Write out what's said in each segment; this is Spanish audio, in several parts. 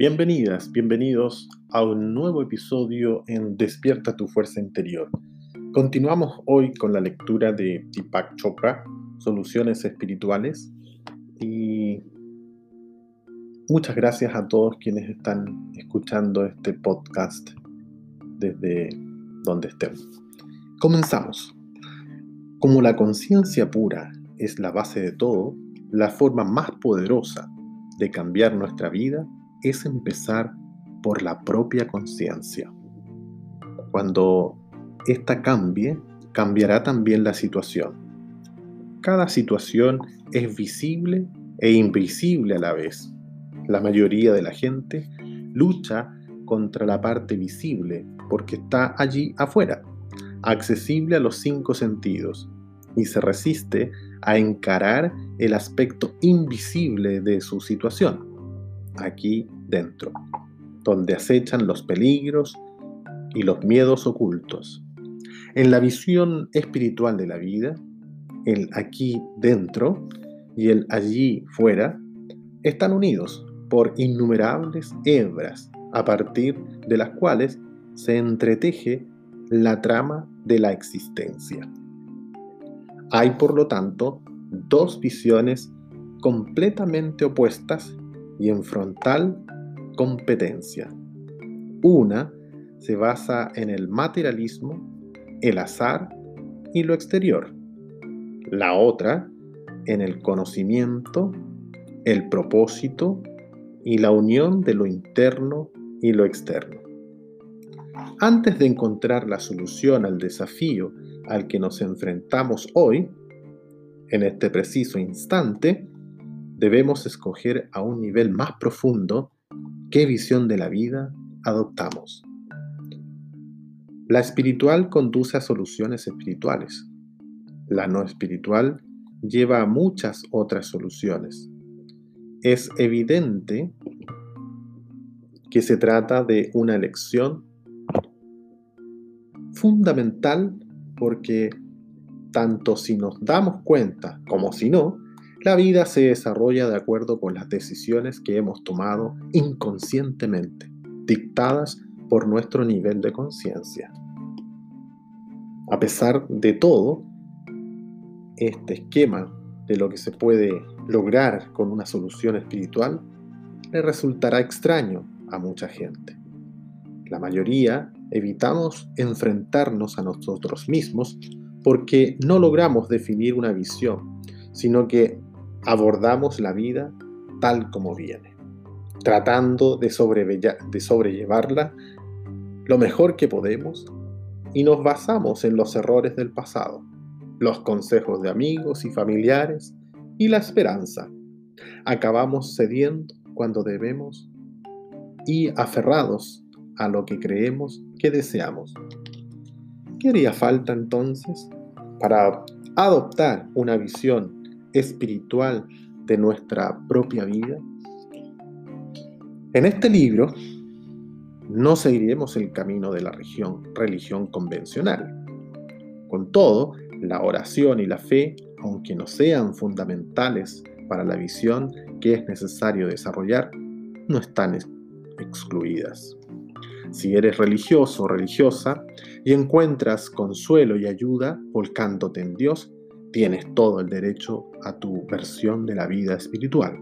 Bienvenidas, bienvenidos a un nuevo episodio en Despierta tu fuerza interior. Continuamos hoy con la lectura de Deepak Chopra, Soluciones Espirituales. Y muchas gracias a todos quienes están escuchando este podcast desde donde estén. Comenzamos. Como la conciencia pura es la base de todo, la forma más poderosa de cambiar nuestra vida es empezar por la propia conciencia. Cuando ésta cambie, cambiará también la situación. Cada situación es visible e invisible a la vez. La mayoría de la gente lucha contra la parte visible porque está allí afuera accesible a los cinco sentidos, y se resiste a encarar el aspecto invisible de su situación, aquí dentro, donde acechan los peligros y los miedos ocultos. En la visión espiritual de la vida, el aquí dentro y el allí fuera están unidos por innumerables hebras a partir de las cuales se entreteje la trama de la existencia. Hay, por lo tanto, dos visiones completamente opuestas y en frontal competencia. Una se basa en el materialismo, el azar y lo exterior. La otra en el conocimiento, el propósito y la unión de lo interno y lo externo. Antes de encontrar la solución al desafío al que nos enfrentamos hoy, en este preciso instante, debemos escoger a un nivel más profundo qué visión de la vida adoptamos. La espiritual conduce a soluciones espirituales. La no espiritual lleva a muchas otras soluciones. Es evidente que se trata de una elección fundamental porque tanto si nos damos cuenta como si no, la vida se desarrolla de acuerdo con las decisiones que hemos tomado inconscientemente, dictadas por nuestro nivel de conciencia. A pesar de todo, este esquema de lo que se puede lograr con una solución espiritual le resultará extraño a mucha gente. La mayoría evitamos enfrentarnos a nosotros mismos porque no logramos definir una visión, sino que abordamos la vida tal como viene, tratando de, de sobrellevarla lo mejor que podemos y nos basamos en los errores del pasado, los consejos de amigos y familiares y la esperanza. Acabamos cediendo cuando debemos y aferrados a lo que creemos que deseamos. ¿Qué haría falta entonces para adoptar una visión espiritual de nuestra propia vida? En este libro no seguiremos el camino de la religión, religión convencional. Con todo, la oración y la fe, aunque no sean fundamentales para la visión que es necesario desarrollar, no están excluidas. Si eres religioso o religiosa y encuentras consuelo y ayuda volcándote en Dios, tienes todo el derecho a tu versión de la vida espiritual.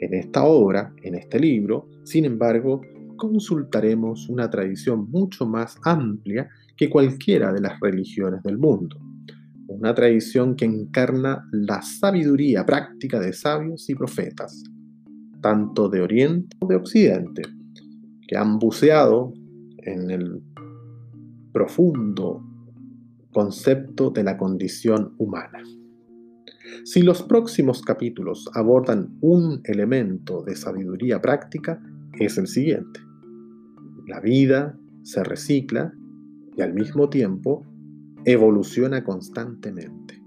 En esta obra, en este libro, sin embargo, consultaremos una tradición mucho más amplia que cualquiera de las religiones del mundo. Una tradición que encarna la sabiduría práctica de sabios y profetas, tanto de Oriente como de Occidente que han buceado en el profundo concepto de la condición humana. Si los próximos capítulos abordan un elemento de sabiduría práctica, es el siguiente. La vida se recicla y al mismo tiempo evoluciona constantemente.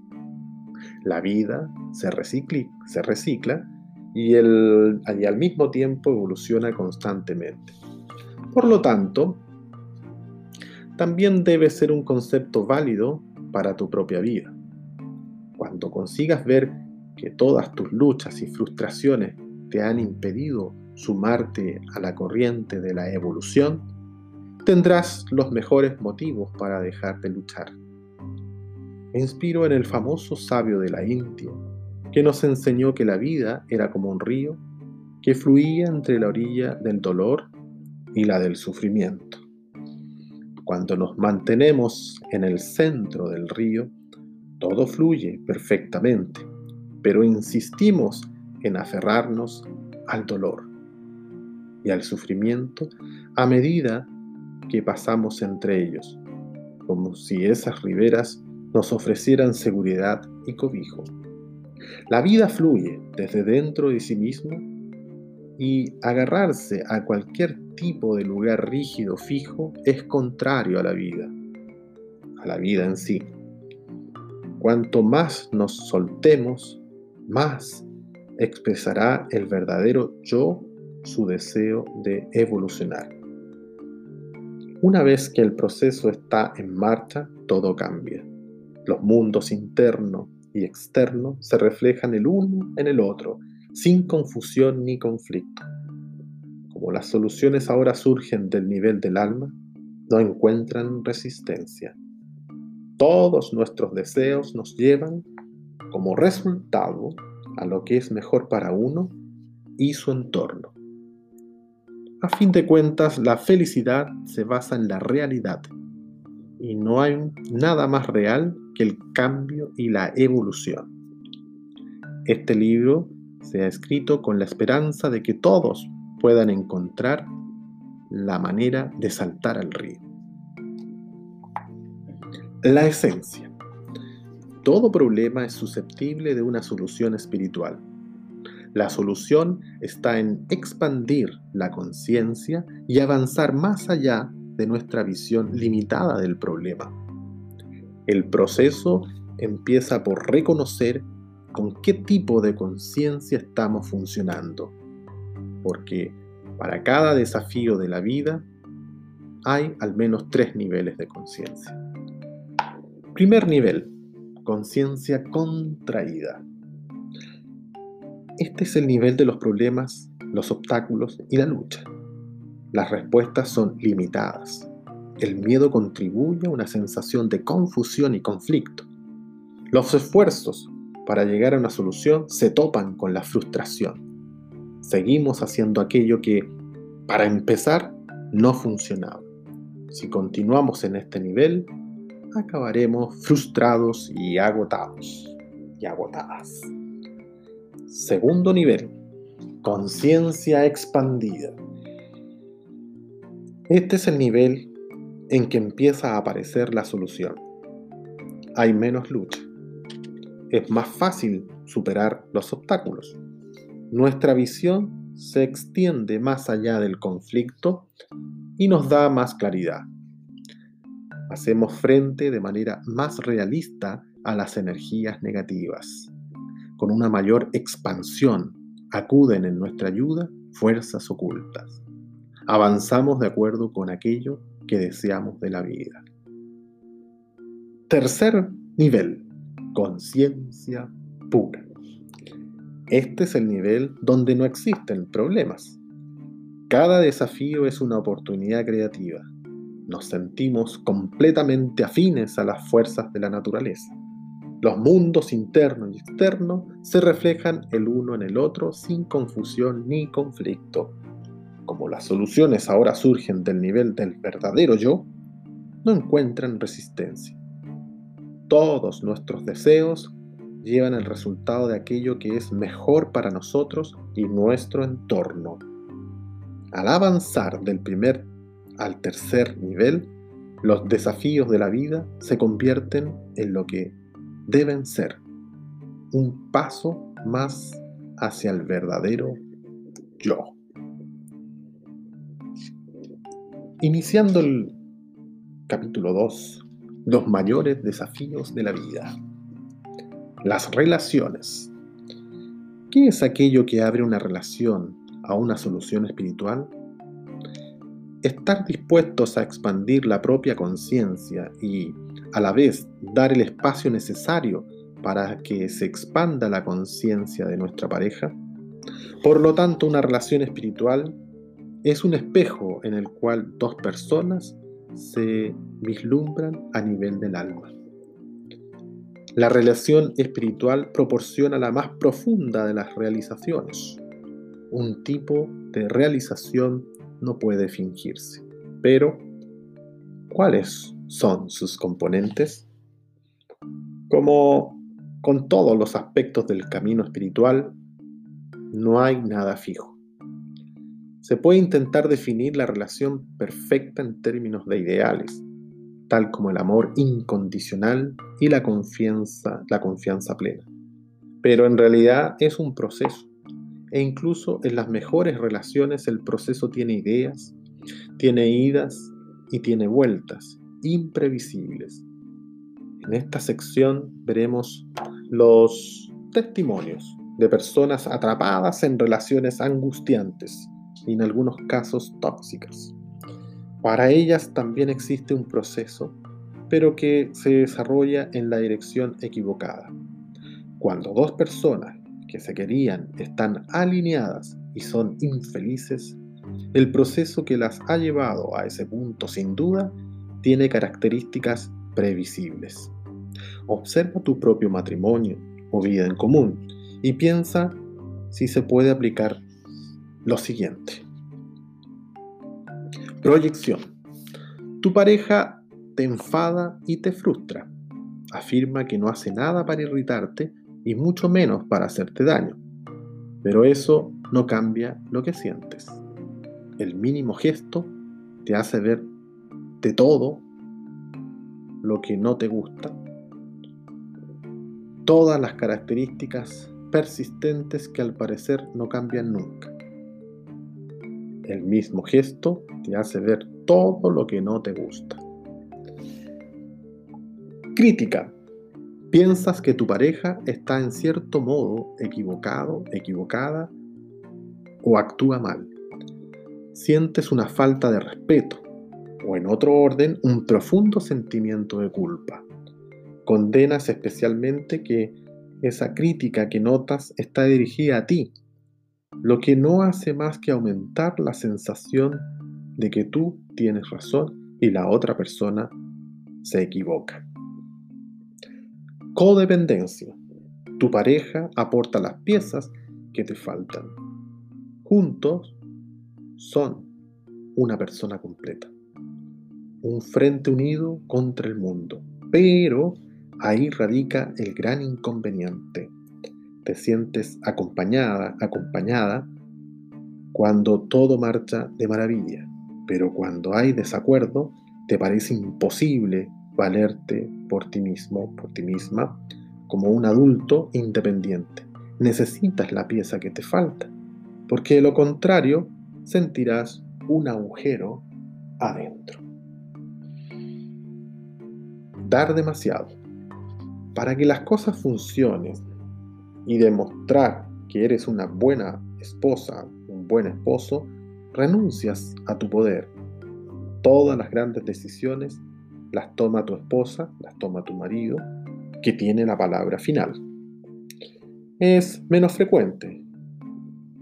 La vida se, recicla, y, el, y al mismo tiempo evoluciona constantemente. Por lo tanto, también debe ser un concepto válido para tu propia vida. Cuando consigas ver que todas tus luchas y frustraciones te han impedido sumarte a la corriente de la evolución, tendrás los mejores motivos para dejar de luchar. Me inspiro en el famoso sabio de la India, que nos enseñó que la vida era como un río que fluía entre la orilla del dolor y la del sufrimiento. Cuando nos mantenemos en el centro del río, todo fluye perfectamente, pero insistimos en aferrarnos al dolor y al sufrimiento a medida que pasamos entre ellos, como si esas riberas nos ofrecieran seguridad y cobijo. La vida fluye desde dentro de sí mismo y agarrarse a cualquier tipo de lugar rígido fijo es contrario a la vida, a la vida en sí. Cuanto más nos soltemos, más expresará el verdadero yo su deseo de evolucionar. Una vez que el proceso está en marcha, todo cambia. Los mundos interno y externo se reflejan el uno en el otro sin confusión ni conflicto. Como las soluciones ahora surgen del nivel del alma, no encuentran resistencia. Todos nuestros deseos nos llevan como resultado a lo que es mejor para uno y su entorno. A fin de cuentas, la felicidad se basa en la realidad y no hay nada más real que el cambio y la evolución. Este libro se ha escrito con la esperanza de que todos puedan encontrar la manera de saltar al río. La esencia. Todo problema es susceptible de una solución espiritual. La solución está en expandir la conciencia y avanzar más allá de nuestra visión limitada del problema. El proceso empieza por reconocer con qué tipo de conciencia estamos funcionando. Porque para cada desafío de la vida hay al menos tres niveles de conciencia. Primer nivel, conciencia contraída. Este es el nivel de los problemas, los obstáculos y la lucha. Las respuestas son limitadas. El miedo contribuye a una sensación de confusión y conflicto. Los esfuerzos para llegar a una solución se topan con la frustración. Seguimos haciendo aquello que, para empezar, no funcionaba. Si continuamos en este nivel, acabaremos frustrados y agotados y agotadas. Segundo nivel, conciencia expandida. Este es el nivel en que empieza a aparecer la solución. Hay menos lucha es más fácil superar los obstáculos. Nuestra visión se extiende más allá del conflicto y nos da más claridad. Hacemos frente de manera más realista a las energías negativas. Con una mayor expansión acuden en nuestra ayuda fuerzas ocultas. Avanzamos de acuerdo con aquello que deseamos de la vida. Tercer nivel, conciencia pura. Este es el nivel donde no existen problemas. Cada desafío es una oportunidad creativa. Nos sentimos completamente afines a las fuerzas de la naturaleza. Los mundos interno y externo se reflejan el uno en el otro sin confusión ni conflicto. Como las soluciones ahora surgen del nivel del verdadero yo, no encuentran resistencia. Todos nuestros deseos llevan el resultado de aquello que es mejor para nosotros y nuestro entorno. Al avanzar del primer al tercer nivel, los desafíos de la vida se convierten en lo que deben ser, un paso más hacia el verdadero yo. Iniciando el capítulo 2 los mayores desafíos de la vida. Las relaciones. ¿Qué es aquello que abre una relación a una solución espiritual? Estar dispuestos a expandir la propia conciencia y, a la vez, dar el espacio necesario para que se expanda la conciencia de nuestra pareja, Por lo tanto, una relación espiritual es un espejo en el cual dos personas se vislumbran a nivel del alma. La relación espiritual proporciona la más profunda de las realizaciones. Un tipo de realización no puede fingirse. Pero, ¿cuáles son sus componentes? Como con todos los aspectos del camino espiritual, no hay nada fijo. Se puede intentar definir la relación perfecta en términos de ideales, tal como el amor incondicional y la confianza, la confianza plena. Pero en realidad es un proceso, e incluso en las mejores relaciones el proceso tiene ideas, tiene idas y tiene vueltas imprevisibles. En esta sección veremos los testimonios de personas atrapadas en relaciones angustiantes en algunos casos tóxicas. Para ellas también existe un proceso, pero que se desarrolla en la dirección equivocada. Cuando dos personas que se querían están alineadas y son infelices, el proceso que las ha llevado a ese punto sin duda tiene características previsibles. Observa tu propio matrimonio o vida en común y piensa si se puede aplicar lo siguiente. Proyección. Tu pareja te enfada y te frustra. Afirma que no hace nada para irritarte y mucho menos para hacerte daño. Pero eso no cambia lo que sientes. El mínimo gesto te hace ver de todo lo que no te gusta. Todas las características persistentes que al parecer no cambian nunca. El mismo gesto te hace ver todo lo que no te gusta. Crítica. Piensas que tu pareja está en cierto modo equivocado, equivocada o actúa mal. Sientes una falta de respeto o en otro orden un profundo sentimiento de culpa. Condenas especialmente que esa crítica que notas está dirigida a ti lo que no hace más que aumentar la sensación de que tú tienes razón y la otra persona se equivoca. Codependencia. Tu pareja aporta las piezas que te faltan. Juntos son una persona completa. Un frente unido contra el mundo. Pero ahí radica el gran inconveniente te sientes acompañada, acompañada cuando todo marcha de maravilla, pero cuando hay desacuerdo, te parece imposible valerte por ti mismo, por ti misma, como un adulto independiente. Necesitas la pieza que te falta, porque de lo contrario sentirás un agujero adentro. Dar demasiado. Para que las cosas funcionen y demostrar que eres una buena esposa, un buen esposo, renuncias a tu poder. Todas las grandes decisiones las toma tu esposa, las toma tu marido, que tiene la palabra final. Es menos frecuente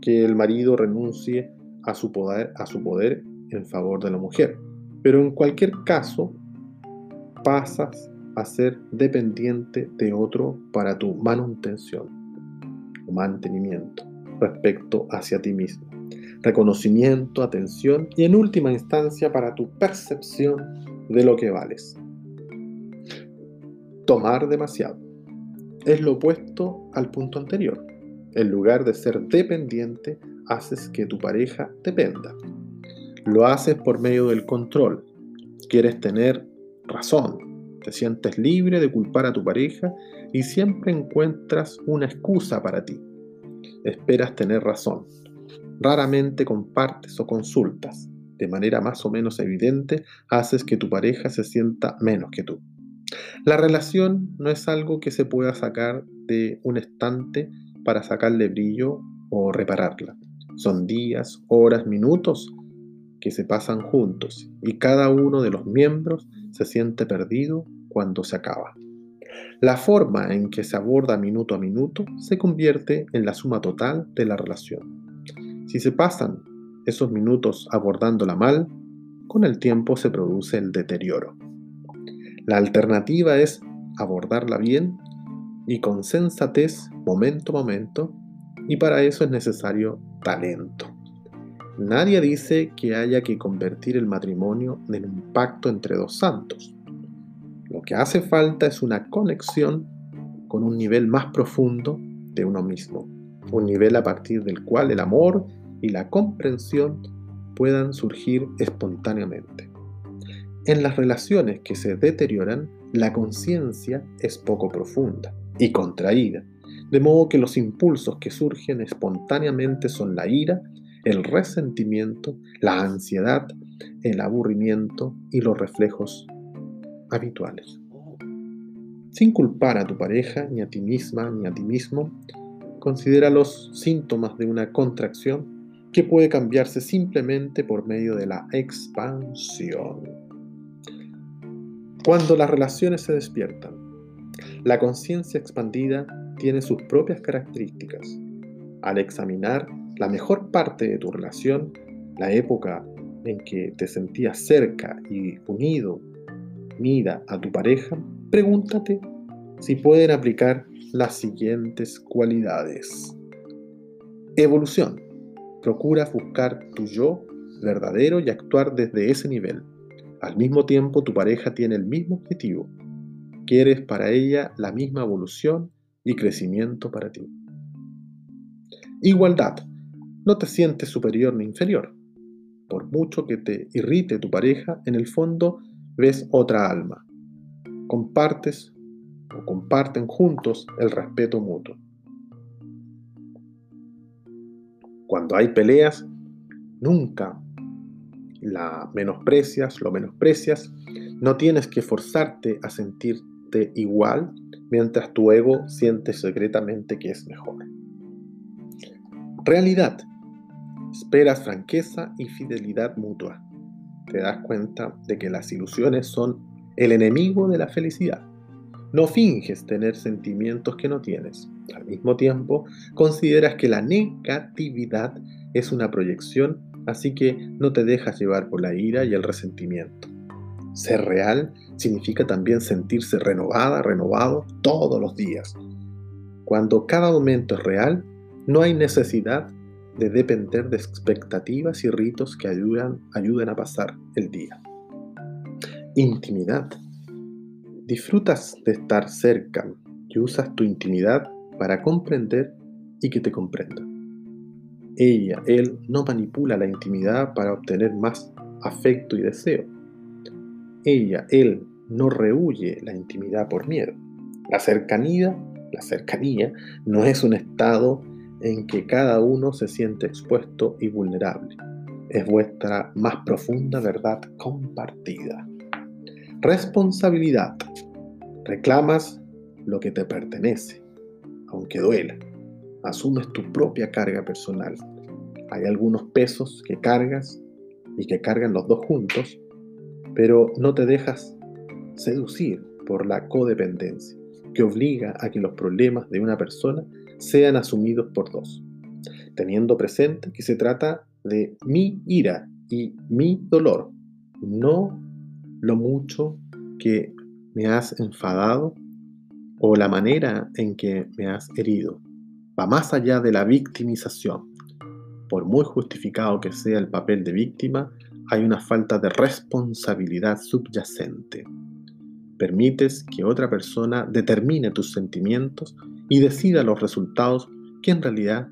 que el marido renuncie a su poder, a su poder en favor de la mujer, pero en cualquier caso pasas a ser dependiente de otro para tu manutención mantenimiento respecto hacia ti mismo, reconocimiento, atención y en última instancia para tu percepción de lo que vales. Tomar demasiado es lo opuesto al punto anterior. En lugar de ser dependiente, haces que tu pareja dependa. Lo haces por medio del control. Quieres tener razón. Te sientes libre de culpar a tu pareja y siempre encuentras una excusa para ti. Esperas tener razón. Raramente compartes o consultas. De manera más o menos evidente, haces que tu pareja se sienta menos que tú. La relación no es algo que se pueda sacar de un estante para sacarle brillo o repararla. Son días, horas, minutos que se pasan juntos y cada uno de los miembros se siente perdido cuando se acaba. La forma en que se aborda minuto a minuto se convierte en la suma total de la relación. Si se pasan esos minutos abordándola mal, con el tiempo se produce el deterioro. La alternativa es abordarla bien y con sensatez momento a momento, y para eso es necesario talento. Nadie dice que haya que convertir el matrimonio en un pacto entre dos santos. Lo que hace falta es una conexión con un nivel más profundo de uno mismo, un nivel a partir del cual el amor y la comprensión puedan surgir espontáneamente. En las relaciones que se deterioran, la conciencia es poco profunda y contraída, de modo que los impulsos que surgen espontáneamente son la ira el resentimiento, la ansiedad, el aburrimiento y los reflejos habituales. Sin culpar a tu pareja, ni a ti misma, ni a ti mismo, considera los síntomas de una contracción que puede cambiarse simplemente por medio de la expansión. Cuando las relaciones se despiertan, la conciencia expandida tiene sus propias características. Al examinar la mejor parte de tu relación, la época en que te sentías cerca y unido, mira a tu pareja, pregúntate si pueden aplicar las siguientes cualidades. Evolución. Procura buscar tu yo verdadero y actuar desde ese nivel. Al mismo tiempo, tu pareja tiene el mismo objetivo. Quieres para ella la misma evolución y crecimiento para ti. Igualdad. No te sientes superior ni inferior. Por mucho que te irrite tu pareja, en el fondo ves otra alma. Compartes o comparten juntos el respeto mutuo. Cuando hay peleas, nunca la menosprecias, lo menosprecias. No tienes que forzarte a sentirte igual mientras tu ego siente secretamente que es mejor. Realidad. Esperas franqueza y fidelidad mutua. Te das cuenta de que las ilusiones son el enemigo de la felicidad. No finges tener sentimientos que no tienes. Al mismo tiempo, consideras que la negatividad es una proyección, así que no te dejas llevar por la ira y el resentimiento. Ser real significa también sentirse renovada, renovado todos los días. Cuando cada momento es real, no hay necesidad de depender de expectativas y ritos que ayudan, a pasar el día. Intimidad. Disfrutas de estar cerca y usas tu intimidad para comprender y que te comprenda. Ella, él no manipula la intimidad para obtener más afecto y deseo. Ella, él no rehuye la intimidad por miedo. La cercanía, la cercanía no es un estado en que cada uno se siente expuesto y vulnerable. Es vuestra más profunda verdad compartida. Responsabilidad. Reclamas lo que te pertenece, aunque duela. Asumes tu propia carga personal. Hay algunos pesos que cargas y que cargan los dos juntos, pero no te dejas seducir por la codependencia, que obliga a que los problemas de una persona sean asumidos por dos, teniendo presente que se trata de mi ira y mi dolor, no lo mucho que me has enfadado o la manera en que me has herido. Va más allá de la victimización. Por muy justificado que sea el papel de víctima, hay una falta de responsabilidad subyacente. Permites que otra persona determine tus sentimientos y decida los resultados que en realidad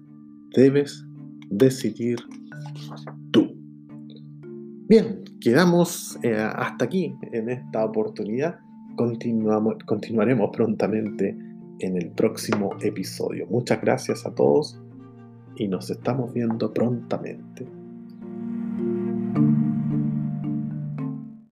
debes decidir tú. Bien, quedamos eh, hasta aquí en esta oportunidad. Continuamos, continuaremos prontamente en el próximo episodio. Muchas gracias a todos y nos estamos viendo prontamente.